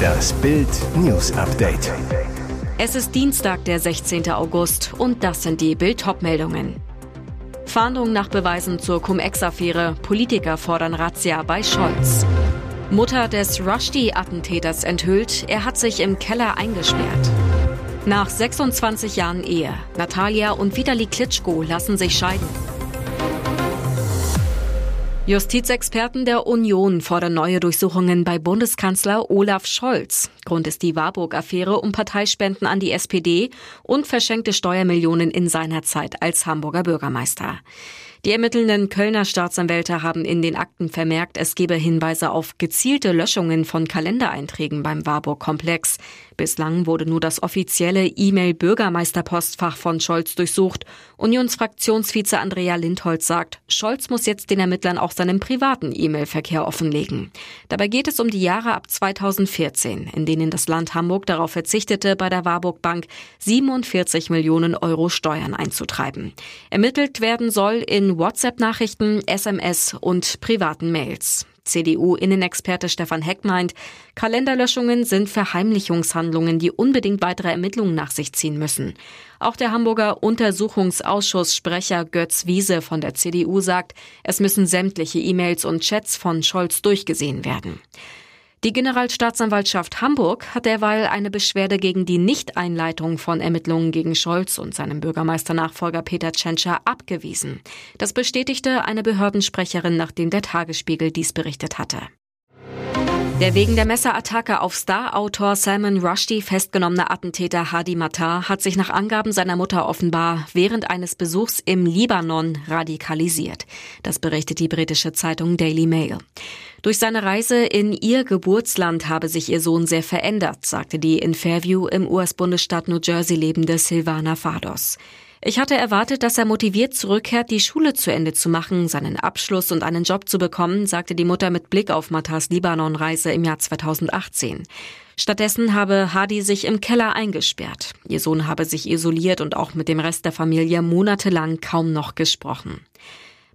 Das Bild News Update. Es ist Dienstag, der 16. August und das sind die Bild meldungen Fahndung nach Beweisen zur Cum-Ex-Affäre. Politiker fordern Razzia bei Scholz. Mutter des Rushdie-Attentäters enthüllt, er hat sich im Keller eingesperrt. Nach 26 Jahren Ehe, Natalia und Vitali Klitschko lassen sich scheiden. Justizexperten der Union fordern neue Durchsuchungen bei Bundeskanzler Olaf Scholz. Grund ist die Warburg-Affäre um Parteispenden an die SPD und verschenkte Steuermillionen in seiner Zeit als Hamburger Bürgermeister. Die ermittelnden Kölner Staatsanwälte haben in den Akten vermerkt, es gebe Hinweise auf gezielte Löschungen von Kalendereinträgen beim Warburg-Komplex. Bislang wurde nur das offizielle E-Mail-Bürgermeisterpostfach von Scholz durchsucht. Unionsfraktionsvize Andrea Lindholz sagt, Scholz muss jetzt den Ermittlern auch seinen privaten E-Mail-Verkehr offenlegen. Dabei geht es um die Jahre ab 2014, in denen das Land Hamburg darauf verzichtete, bei der Warburg Bank 47 Millionen Euro Steuern einzutreiben. Ermittelt werden soll in WhatsApp-Nachrichten, SMS und privaten Mails. CDU-Innenexperte Stefan Heck meint, Kalenderlöschungen sind Verheimlichungshandlungen, die unbedingt weitere Ermittlungen nach sich ziehen müssen. Auch der Hamburger Untersuchungsausschuss-Sprecher Götz Wiese von der CDU sagt, es müssen sämtliche E-Mails und Chats von Scholz durchgesehen werden. Die Generalstaatsanwaltschaft Hamburg hat derweil eine Beschwerde gegen die Nichteinleitung von Ermittlungen gegen Scholz und seinem Bürgermeisternachfolger Peter Tschentscher abgewiesen. Das bestätigte eine Behördensprecherin, nachdem der Tagesspiegel dies berichtet hatte. Der wegen der Messerattacke auf Star-Autor Salman Rushdie festgenommene Attentäter Hadi Matar hat sich nach Angaben seiner Mutter offenbar während eines Besuchs im Libanon radikalisiert. Das berichtet die britische Zeitung Daily Mail. Durch seine Reise in ihr Geburtsland habe sich ihr Sohn sehr verändert, sagte die in Fairview im US-Bundesstaat New Jersey lebende Silvana Fados. Ich hatte erwartet, dass er motiviert zurückkehrt, die Schule zu Ende zu machen, seinen Abschluss und einen Job zu bekommen, sagte die Mutter mit Blick auf Matas Libanon-Reise im Jahr 2018. Stattdessen habe Hadi sich im Keller eingesperrt. Ihr Sohn habe sich isoliert und auch mit dem Rest der Familie monatelang kaum noch gesprochen.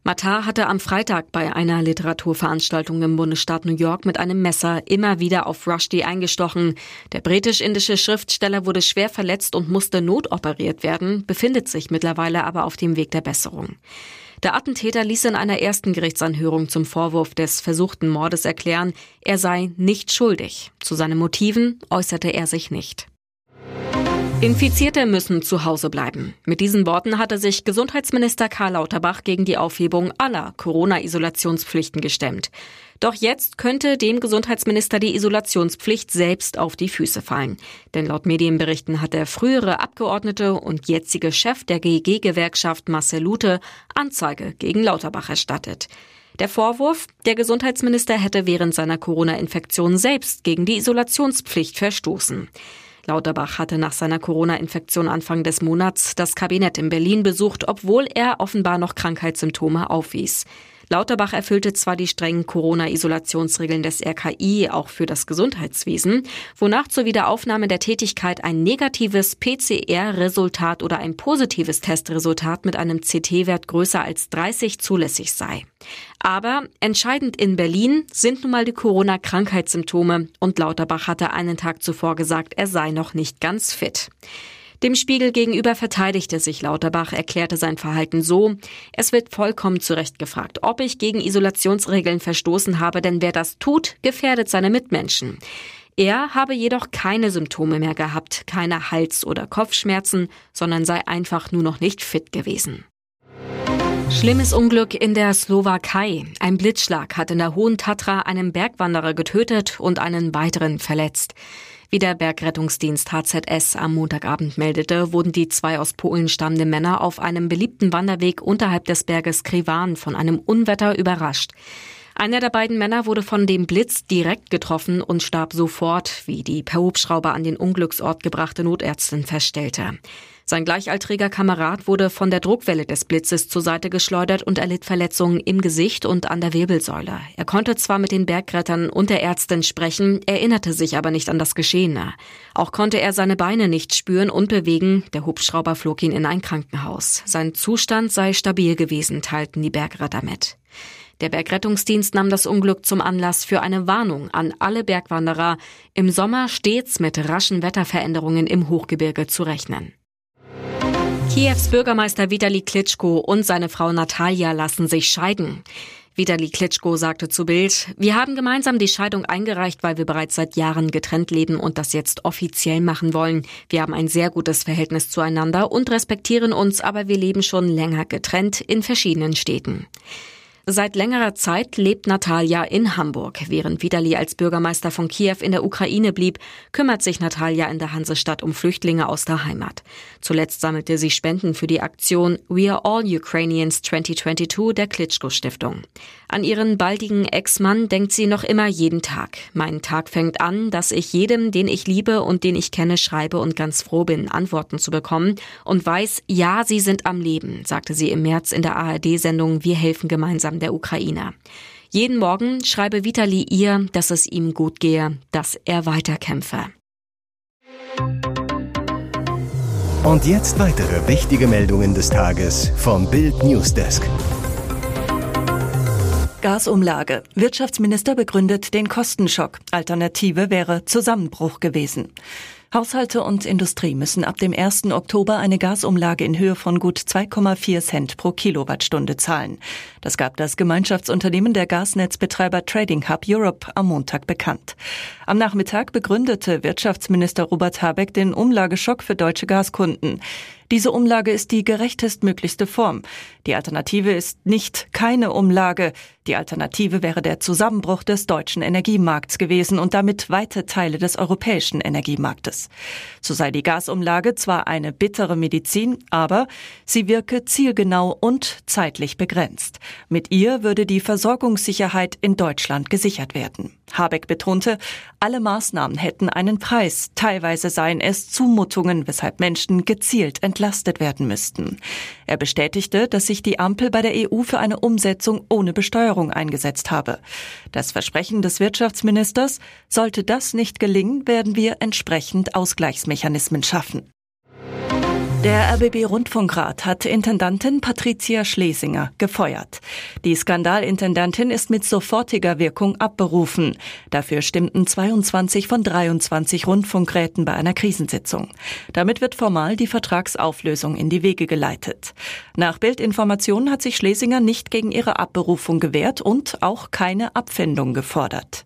Matar hatte am Freitag bei einer Literaturveranstaltung im Bundesstaat New York mit einem Messer immer wieder auf Rushdie eingestochen. Der britisch-indische Schriftsteller wurde schwer verletzt und musste notoperiert werden, befindet sich mittlerweile aber auf dem Weg der Besserung. Der Attentäter ließ in einer ersten Gerichtsanhörung zum Vorwurf des versuchten Mordes erklären, er sei nicht schuldig. Zu seinen Motiven äußerte er sich nicht. Infizierte müssen zu Hause bleiben. Mit diesen Worten hatte sich Gesundheitsminister Karl Lauterbach gegen die Aufhebung aller Corona-Isolationspflichten gestemmt. Doch jetzt könnte dem Gesundheitsminister die Isolationspflicht selbst auf die Füße fallen. Denn laut Medienberichten hat der frühere Abgeordnete und jetzige Chef der GEG-Gewerkschaft Marcel Lute Anzeige gegen Lauterbach erstattet. Der Vorwurf, der Gesundheitsminister hätte während seiner Corona-Infektion selbst gegen die Isolationspflicht verstoßen. Lauterbach hatte nach seiner Corona-Infektion Anfang des Monats das Kabinett in Berlin besucht, obwohl er offenbar noch Krankheitssymptome aufwies. Lauterbach erfüllte zwar die strengen Corona-Isolationsregeln des RKI auch für das Gesundheitswesen, wonach zur Wiederaufnahme der Tätigkeit ein negatives PCR-Resultat oder ein positives Testresultat mit einem CT-Wert größer als 30 zulässig sei. Aber entscheidend in Berlin sind nun mal die Corona-Krankheitssymptome und Lauterbach hatte einen Tag zuvor gesagt, er sei noch nicht ganz fit. Dem Spiegel gegenüber verteidigte sich Lauterbach, erklärte sein Verhalten so, es wird vollkommen zu Recht gefragt, ob ich gegen Isolationsregeln verstoßen habe, denn wer das tut, gefährdet seine Mitmenschen. Er habe jedoch keine Symptome mehr gehabt, keine Hals- oder Kopfschmerzen, sondern sei einfach nur noch nicht fit gewesen. Schlimmes Unglück in der Slowakei. Ein Blitzschlag hat in der Hohen Tatra einen Bergwanderer getötet und einen weiteren verletzt. Wie der Bergrettungsdienst HZS am Montagabend meldete, wurden die zwei aus Polen stammenden Männer auf einem beliebten Wanderweg unterhalb des Berges Krivan von einem Unwetter überrascht. Einer der beiden Männer wurde von dem Blitz direkt getroffen und starb sofort, wie die per Hubschrauber an den Unglücksort gebrachte Notärztin feststellte. Sein gleichaltriger Kamerad wurde von der Druckwelle des Blitzes zur Seite geschleudert und erlitt Verletzungen im Gesicht und an der Wirbelsäule. Er konnte zwar mit den Bergrettern und der Ärztin sprechen, erinnerte sich aber nicht an das Geschehene. Auch konnte er seine Beine nicht spüren und bewegen. Der Hubschrauber flog ihn in ein Krankenhaus. Sein Zustand sei stabil gewesen, teilten die Bergretter mit. Der Bergrettungsdienst nahm das Unglück zum Anlass für eine Warnung an alle Bergwanderer, im Sommer stets mit raschen Wetterveränderungen im Hochgebirge zu rechnen. Kiews Bürgermeister Vitali Klitschko und seine Frau Natalia lassen sich scheiden. Vitali Klitschko sagte zu Bild, wir haben gemeinsam die Scheidung eingereicht, weil wir bereits seit Jahren getrennt leben und das jetzt offiziell machen wollen. Wir haben ein sehr gutes Verhältnis zueinander und respektieren uns, aber wir leben schon länger getrennt in verschiedenen Städten. Seit längerer Zeit lebt Natalia in Hamburg. Während Vitali als Bürgermeister von Kiew in der Ukraine blieb, kümmert sich Natalia in der Hansestadt um Flüchtlinge aus der Heimat. Zuletzt sammelte sie Spenden für die Aktion We Are All Ukrainians 2022 der Klitschko Stiftung. An ihren baldigen Ex-Mann denkt sie noch immer jeden Tag. Mein Tag fängt an, dass ich jedem, den ich liebe und den ich kenne, schreibe und ganz froh bin, Antworten zu bekommen und weiß, ja, sie sind am Leben, sagte sie im März in der ARD-Sendung Wir helfen gemeinsam Eltern der Ukrainer. Jeden Morgen schreibe Vitali ihr, dass es ihm gut gehe, dass er weiterkämpfe. Und jetzt weitere wichtige Meldungen des Tages vom Bild Newsdesk. Gasumlage. Wirtschaftsminister begründet den Kostenschock. Alternative wäre Zusammenbruch gewesen. Haushalte und Industrie müssen ab dem 1. Oktober eine Gasumlage in Höhe von gut 2,4 Cent pro Kilowattstunde zahlen. Das gab das Gemeinschaftsunternehmen der Gasnetzbetreiber Trading Hub Europe am Montag bekannt. Am Nachmittag begründete Wirtschaftsminister Robert Habeck den Umlageschock für deutsche Gaskunden. Diese Umlage ist die gerechtestmöglichste Form. Die Alternative ist nicht keine Umlage. Die Alternative wäre der Zusammenbruch des deutschen Energiemarkts gewesen und damit weite Teile des europäischen Energiemarktes. So sei die Gasumlage zwar eine bittere Medizin, aber sie wirke zielgenau und zeitlich begrenzt. Mit ihr würde die Versorgungssicherheit in Deutschland gesichert werden. Habeck betonte, alle Maßnahmen hätten einen Preis. Teilweise seien es Zumutungen, weshalb Menschen gezielt entlastet werden müssten. Er bestätigte, dass sich die Ampel bei der EU für eine Umsetzung ohne Besteuerung eingesetzt habe. Das Versprechen des Wirtschaftsministers, sollte das nicht gelingen, werden wir entsprechend Ausgleichsmechanismen schaffen. Der RBB Rundfunkrat hat Intendantin Patricia Schlesinger gefeuert. Die Skandalintendantin ist mit sofortiger Wirkung abberufen. Dafür stimmten 22 von 23 Rundfunkräten bei einer Krisensitzung. Damit wird formal die Vertragsauflösung in die Wege geleitet. Nach Bildinformationen hat sich Schlesinger nicht gegen ihre Abberufung gewehrt und auch keine Abfindung gefordert.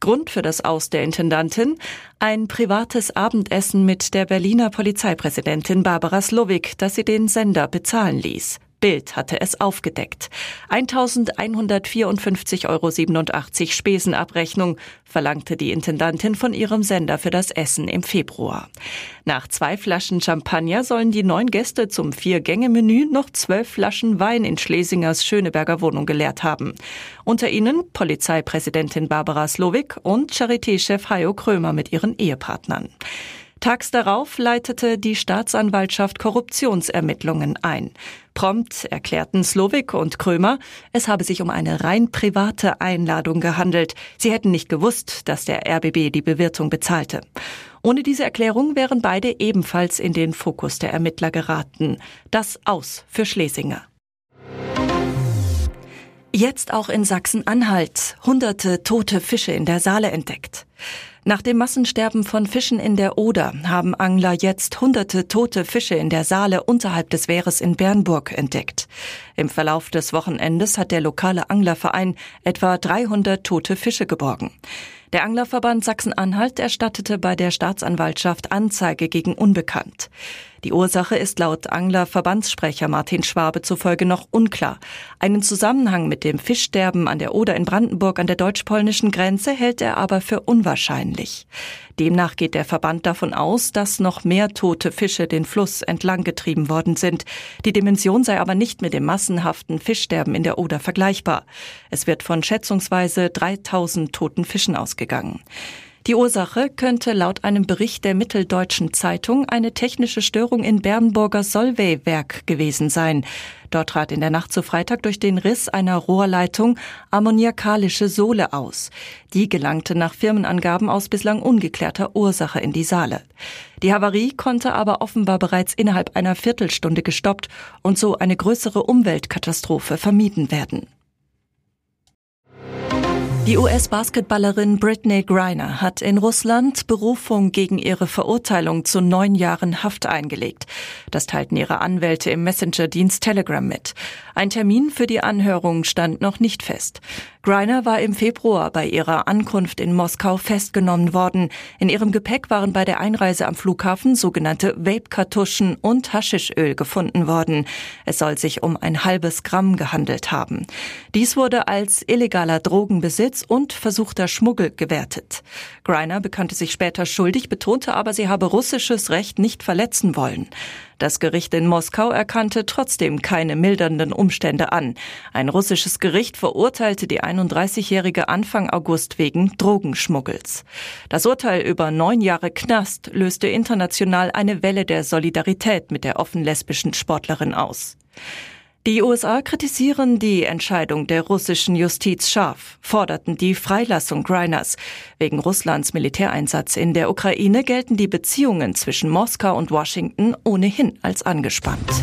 Grund für das Aus der Intendantin? Ein privates Abendessen mit der Berliner Polizeipräsidentin Barbara Slowik, das sie den Sender bezahlen ließ. Bild hatte es aufgedeckt. 1154,87 Euro Spesenabrechnung verlangte die Intendantin von ihrem Sender für das Essen im Februar. Nach zwei Flaschen Champagner sollen die neun Gäste zum Vier-Gänge-Menü noch zwölf Flaschen Wein in Schlesingers Schöneberger Wohnung geleert haben. Unter ihnen Polizeipräsidentin Barbara Slowik und Charité-Chef Hajo Krömer mit ihren Ehepartnern. Tags darauf leitete die Staatsanwaltschaft Korruptionsermittlungen ein. Prompt erklärten Slowik und Krömer, es habe sich um eine rein private Einladung gehandelt. Sie hätten nicht gewusst, dass der RBB die Bewirtung bezahlte. Ohne diese Erklärung wären beide ebenfalls in den Fokus der Ermittler geraten. Das aus für Schlesinger. Jetzt auch in Sachsen-Anhalt. Hunderte tote Fische in der Saale entdeckt. Nach dem Massensterben von Fischen in der Oder haben Angler jetzt hunderte tote Fische in der Saale unterhalb des Wehres in Bernburg entdeckt. Im Verlauf des Wochenendes hat der lokale Anglerverein etwa 300 tote Fische geborgen. Der Anglerverband Sachsen-Anhalt erstattete bei der Staatsanwaltschaft Anzeige gegen Unbekannt. Die Ursache ist laut Anglerverbandssprecher Martin Schwabe zufolge noch unklar. Einen Zusammenhang mit dem Fischsterben an der Oder in Brandenburg an der deutsch-polnischen Grenze hält er aber für unwahrscheinlich. Demnach geht der Verband davon aus, dass noch mehr tote Fische den Fluss entlang getrieben worden sind. Die Dimension sei aber nicht mit dem massenhaften Fischsterben in der Oder vergleichbar. Es wird von schätzungsweise 3000 toten Fischen ausgegangen. Die Ursache könnte laut einem Bericht der Mitteldeutschen Zeitung eine technische Störung in Bernburger Solvay-Werk gewesen sein. Dort trat in der Nacht zu Freitag durch den Riss einer Rohrleitung ammoniakalische Sohle aus. Die gelangte nach Firmenangaben aus bislang ungeklärter Ursache in die Saale. Die Havarie konnte aber offenbar bereits innerhalb einer Viertelstunde gestoppt und so eine größere Umweltkatastrophe vermieden werden. Die US-Basketballerin Britney Griner hat in Russland Berufung gegen ihre Verurteilung zu neun Jahren Haft eingelegt. Das teilten ihre Anwälte im Messenger-Dienst Telegram mit. Ein Termin für die Anhörung stand noch nicht fest. Griner war im Februar bei ihrer Ankunft in Moskau festgenommen worden. In ihrem Gepäck waren bei der Einreise am Flughafen sogenannte Vape-Kartuschen und Haschischöl gefunden worden. Es soll sich um ein halbes Gramm gehandelt haben. Dies wurde als illegaler Drogenbesitz Besitz und versuchter Schmuggel gewertet. Greiner bekannte sich später schuldig, betonte aber, sie habe russisches Recht nicht verletzen wollen. Das Gericht in Moskau erkannte trotzdem keine mildernden Umstände an. Ein russisches Gericht verurteilte die 31-Jährige Anfang August wegen Drogenschmuggels. Das Urteil über neun Jahre Knast löste international eine Welle der Solidarität mit der offen lesbischen Sportlerin aus. Die USA kritisieren die Entscheidung der russischen Justiz scharf, forderten die Freilassung Griners. Wegen Russlands Militäreinsatz in der Ukraine gelten die Beziehungen zwischen Moskau und Washington ohnehin als angespannt.